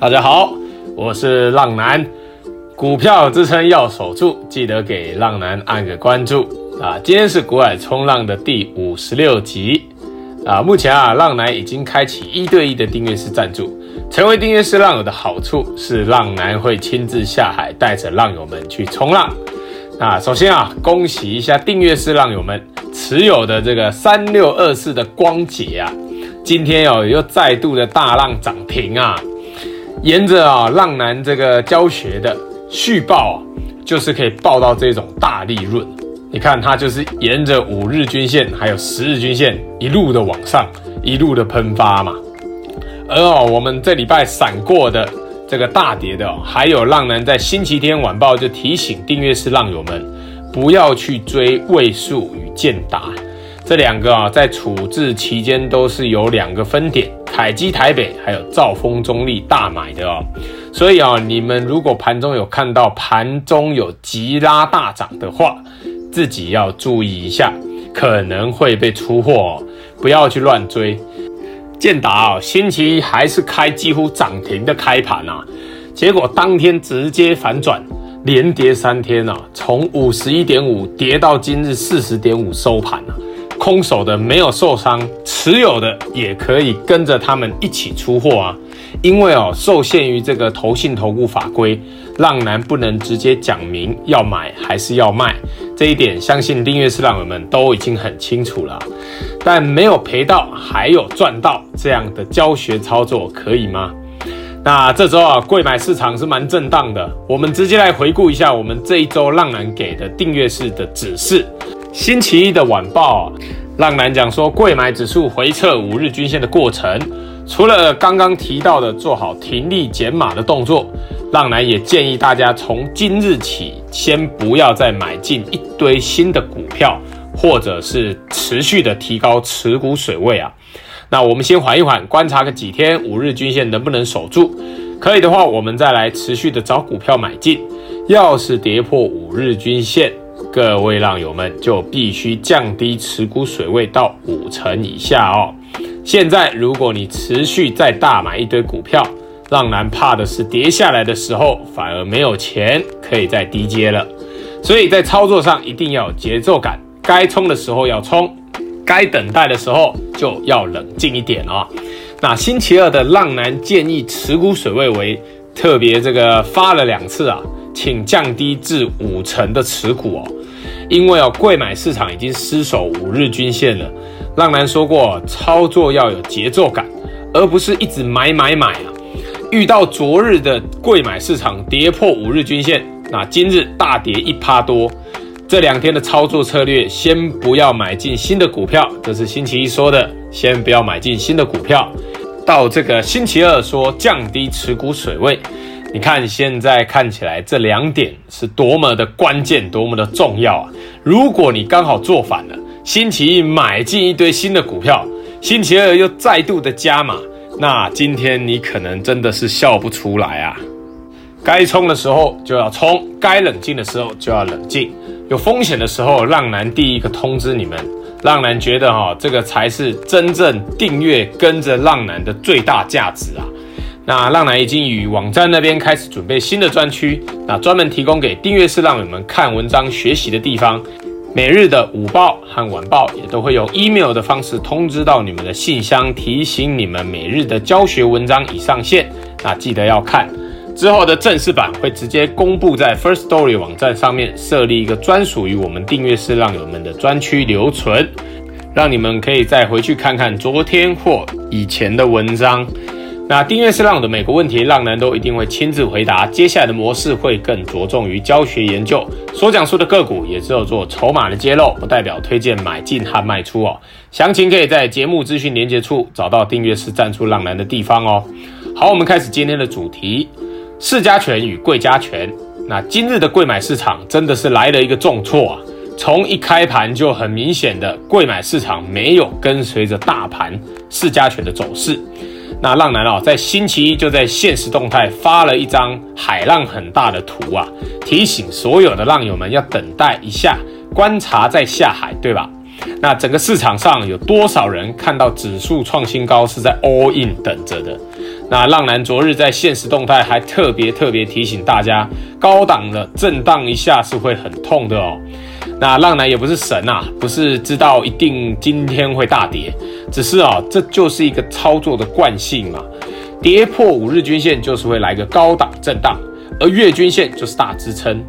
大家好，我是浪男，股票支撑要守住，记得给浪男按个关注啊！今天是股海冲浪的第五十六集啊！目前啊，浪男已经开启一对一的订阅式赞助，成为订阅式浪友的好处是，浪男会亲自下海，带着浪友们去冲浪。啊，首先啊，恭喜一下订阅式浪友们持有的这个三六二四的光頡啊，今天哦又再度的大浪涨停啊！沿着啊浪男这个教学的续报啊，就是可以报到这种大利润。你看它就是沿着五日均线还有十日均线一路的往上，一路的喷发嘛。而哦我们这礼拜闪过的这个大跌的哦，还有浪男在星期天晚报就提醒订阅式浪友们不要去追位数与建达这两个啊，在处置期间都是有两个分点。凯基台北还有兆丰中立大买的哦，所以啊，你们如果盘中有看到盘中有急拉大涨的话，自己要注意一下，可能会被出货哦，不要去乱追。建达啊，星期一还是开几乎涨停的开盘啊，结果当天直接反转，连跌三天啊，从五十一点五跌到今日四十点五收盘啊。空手的没有受伤，持有的也可以跟着他们一起出货啊！因为哦，受限于这个投信投顾法规，浪男不能直接讲明要买还是要卖，这一点相信订阅式浪友们都已经很清楚了。但没有赔到，还有赚到，这样的教学操作可以吗？那这周啊，贵买市场是蛮震荡的。我们直接来回顾一下我们这一周浪男给的订阅式的指示。星期一的晚报啊，浪男讲说，柜买指数回撤五日均线的过程，除了刚刚提到的做好停利减码的动作，浪男也建议大家从今日起先不要再买进一堆新的股票，或者是持续的提高持股水位啊。那我们先缓一缓，观察个几天，五日均线能不能守住？可以的话，我们再来持续的找股票买进。要是跌破五日均线，各位浪友们就必须降低持股水位到五成以下哦。现在如果你持续再大买一堆股票，浪男怕的是跌下来的时候反而没有钱可以再低接了。所以在操作上一定要有节奏感，该冲的时候要冲，该等待的时候就要冷静一点哦。那星期二的浪男建议持股水位为特别这个发了两次啊。请降低至五成的持股哦，因为哦，贵买市场已经失守五日均线了。浪男说过，操作要有节奏感，而不是一直买买买啊。遇到昨日的贵买市场跌破五日均线，那今日大跌一趴多，这两天的操作策略，先不要买进新的股票，这是星期一说的，先不要买进新的股票。到这个星期二说降低持股水位。你看，现在看起来这两点是多么的关键，多么的重要啊！如果你刚好做反了，星期一买进一堆新的股票，星期二又再度的加码，那今天你可能真的是笑不出来啊！该冲的时候就要冲，该冷静的时候就要冷静。有风险的时候，浪男第一个通知你们。浪男觉得哈，这个才是真正订阅跟着浪男的最大价值啊！那浪男已经与网站那边开始准备新的专区，那专门提供给订阅式浪友们看文章学习的地方。每日的午报和晚报也都会用 email 的方式通知到你们的信箱，提醒你们每日的教学文章已上线。那记得要看。之后的正式版会直接公布在 First Story 网站上面，设立一个专属于我们订阅式浪友们的专区留存，让你们可以再回去看看昨天或以前的文章。那订阅是浪的每个问题，浪男都一定会亲自回答。接下来的模式会更着重于教学研究，所讲述的个股也只有做筹码的揭露，不代表推荐买进和卖出哦。详情可以在节目资讯连接处找到订阅式赞助浪男的地方哦。好，我们开始今天的主题：市加权与贵加权。那今日的贵买市场真的是来了一个重挫啊！从一开盘就很明显的贵买市场没有跟随着大盘市加权的走势。那浪男哦，在星期一就在现实动态发了一张海浪很大的图啊，提醒所有的浪友们要等待一下，观察再下海，对吧？那整个市场上有多少人看到指数创新高是在 all in 等着的？那浪男昨日在现实动态还特别特别提醒大家，高档的震荡一下是会很痛的哦。那浪男也不是神呐、啊，不是知道一定今天会大跌，只是啊、这就是一个操作的惯性嘛。跌破五日均线就是会来个高档震荡，而月均线就是大支撑。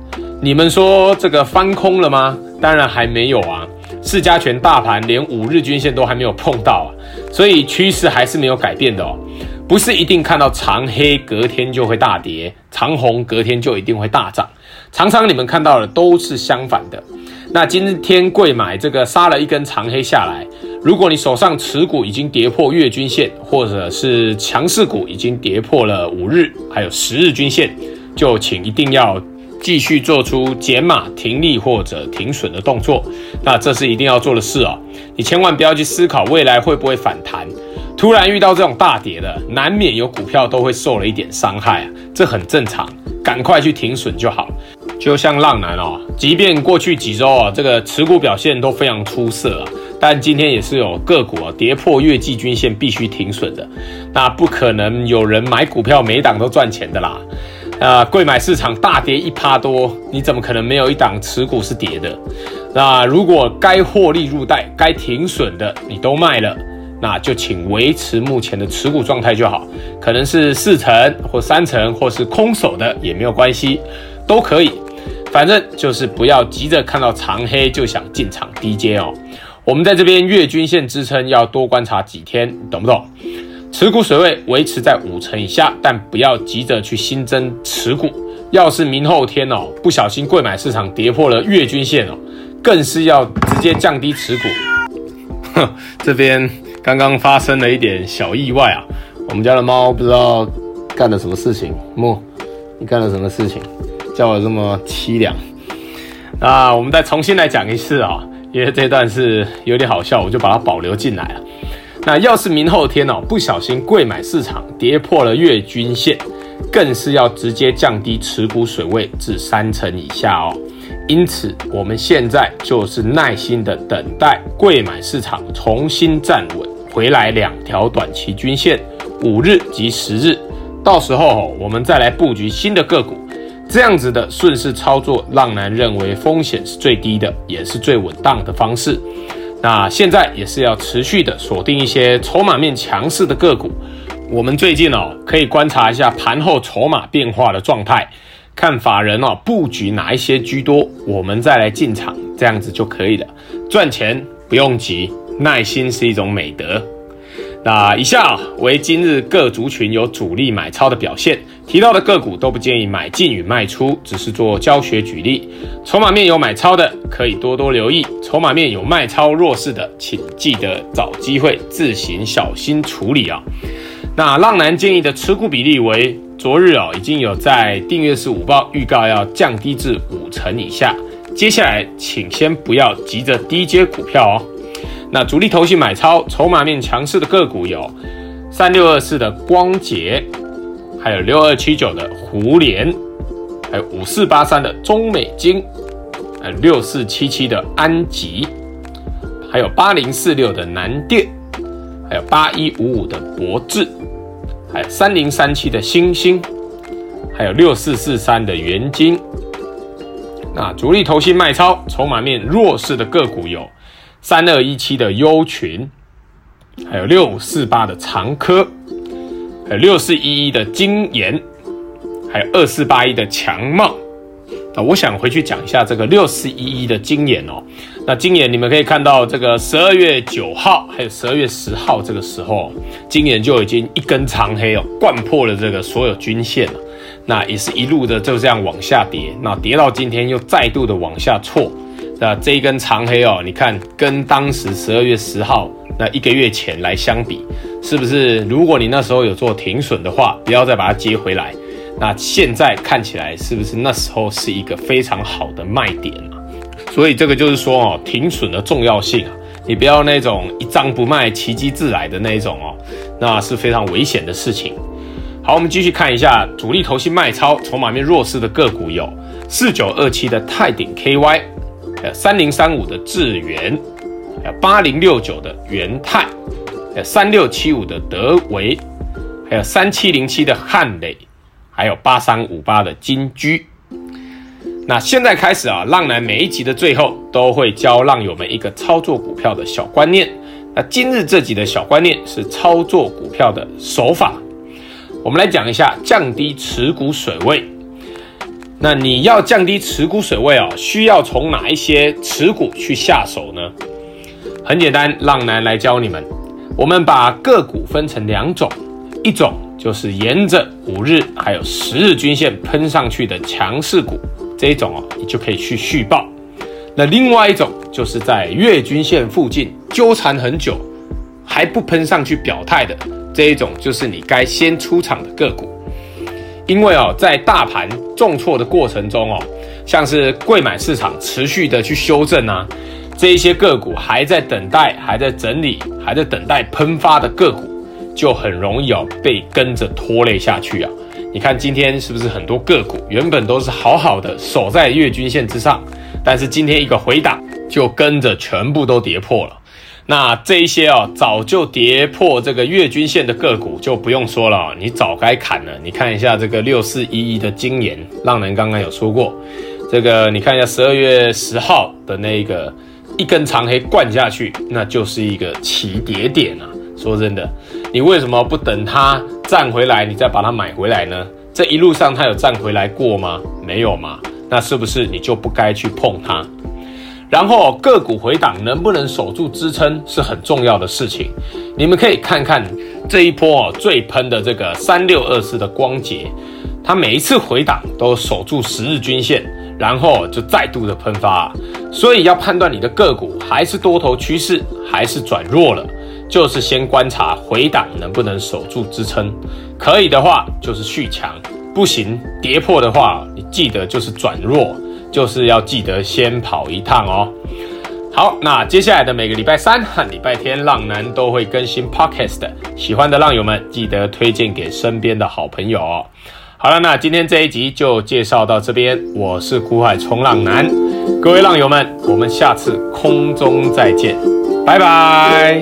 你们说这个翻空了吗？当然还没有啊，四家权大盘连五日均线都还没有碰到啊，所以趋势还是没有改变的哦。不是一定看到长黑隔天就会大跌，长红隔天就一定会大涨。常常你们看到的都是相反的。那今天贵买这个杀了一根长黑下来，如果你手上持股已经跌破月均线，或者是强势股已经跌破了五日还有十日均线，就请一定要继续做出减码、停利或者停损的动作。那这是一定要做的事哦。你千万不要去思考未来会不会反弹。突然遇到这种大跌的，难免有股票都会受了一点伤害啊，这很正常，赶快去停损就好。就像浪男哦，即便过去几周啊，这个持股表现都非常出色啊，但今天也是有个股啊跌破月季均线必须停损的，那不可能有人买股票每档都赚钱的啦。啊，贵买市场大跌一趴多，你怎么可能没有一档持股是跌的？那如果该获利入袋、该停损的你都卖了。那就请维持目前的持股状态就好，可能是四成或三成，或是空手的也没有关系，都可以。反正就是不要急着看到长黑就想进场低接哦。我们在这边月均线支撑要多观察几天，懂不懂？持股水位维持在五成以下，但不要急着去新增持股。要是明后天哦，不小心柜买市场跌破了月均线哦，更是要直接降低持股。哼，这边。刚刚发生了一点小意外啊！我们家的猫不知道干了什么事情。木，你干了什么事情，叫我这么凄凉？那我们再重新来讲一次啊，因为这段是有点好笑，我就把它保留进来了。那要是明后天哦，不小心柜买市场跌破了月均线，更是要直接降低持股水位至三成以下哦。因此，我们现在就是耐心的等待贵买市场重新站稳。回来两条短期均线，五日及十日，到时候我们再来布局新的个股，这样子的顺势操作，浪男认为风险是最低的，也是最稳当的方式。那现在也是要持续的锁定一些筹码面强势的个股。我们最近哦，可以观察一下盘后筹码变化的状态，看法人哦布局哪一些居多，我们再来进场，这样子就可以了。赚钱不用急。耐心是一种美德。那以下为今日各族群有主力买超的表现，提到的个股都不建议买进与卖出，只是做教学举例。筹码面有买超的，可以多多留意；筹码面有卖超弱势的，请记得找机会自行小心处理啊。那浪男建议的持股比例为：昨日啊已经有在订阅式午报预告要降低至五成以下，接下来请先不要急着低接股票哦。那主力投信买超筹码面强势的个股有三六二四的光頡，还有六二七九的胡连，还有五四八三的中美金，还有六四七七的安吉，还有八零四六的南电，还有八一五五的博智，还有三零三七的星星，还有六四四三的元金。那主力投信卖超筹码面弱势的个股有。三二一七的优群，还有六五四八的长科，还有六四一一的金研，还有二四八一的强茂。那我想回去讲一下这个六四一一的金研哦。那晶研你们可以看到，这个十二月九号还有十二月十号这个时候，晶研就已经一根长黑哦，贯破了这个所有均线了。那也是一路的就这样往下跌，那跌到今天又再度的往下挫。那这一根长黑哦，你看跟当时十二月十号那一个月前来相比，是不是？如果你那时候有做停损的话，不要再把它接回来。那现在看起来是不是那时候是一个非常好的卖点啊？所以这个就是说哦，停损的重要性啊，你不要那种一张不卖，奇迹自来的那一种哦，那是非常危险的事情。好，我们继续看一下主力投信卖超、筹码面弱势的个股有四九二七的泰鼎 KY。三零三五的智原，还有八零六九的元泰，还有三六七五的德维，还还有三七零七的汉磊，还有八三五八的金居。那现在开始啊，浪男每一集的最后都会教浪友们一个操作股票的小观念。那今日这集的小观念是操作股票的手法。我们来讲一下降低持股水位。那你要降低持股水位哦，需要从哪一些持股去下手呢？很简单，浪男来教你们。我们把个股分成两种，一种就是沿着五日还有十日均线喷上去的强势股。这一种哦，你就可以去续报。那另外一种就是在月均线附近纠缠很久，还不喷上去表态的这一种，就是你该先出场的个股。因为哦，在大盘重挫的过程中哦，像是贵买市场持续的去修正啊，这一些个股还在等待、还在整理、还在等待喷发的个股，就很容易哦被跟着拖累下去啊。你看今天是不是很多个股原本都是好好的守在月均线之上，但是今天一个回档就跟着全部都跌破了。那这一些啊，早就跌破这个月均线的个股就不用说了，你早该砍了。你看一下这个六四一一的晶炎，浪人刚刚有说过，这个你看一下十二月十号的那个一根长黑灌下去，那就是一个起跌点啊。说真的，你为什么不等它？站回来，你再把它买回来呢？这一路上它有站回来过吗？没有嘛？那是不是你就不该去碰它？然后个股回档能不能守住支撑是很重要的事情。你们可以看看这一波，最喷的这个三六二四的光頡，它每一次回档都守住十日均线，然后就再度的喷发。所以要判断你的个股还是多头趋势，还是转弱了。就是先观察回档能不能守住支撑，可以的话就是续强，不行跌破的话，你记得就是转弱，就是要记得先跑一趟哦。好，那接下来的每个礼拜三和礼拜天，浪男都会更新 Podcast，喜欢的浪友们记得推荐给身边的好朋友哦。好了，那今天这一集就介绍到这边，我是古海冲浪男，各位浪友们，我们下次空中再见，拜拜。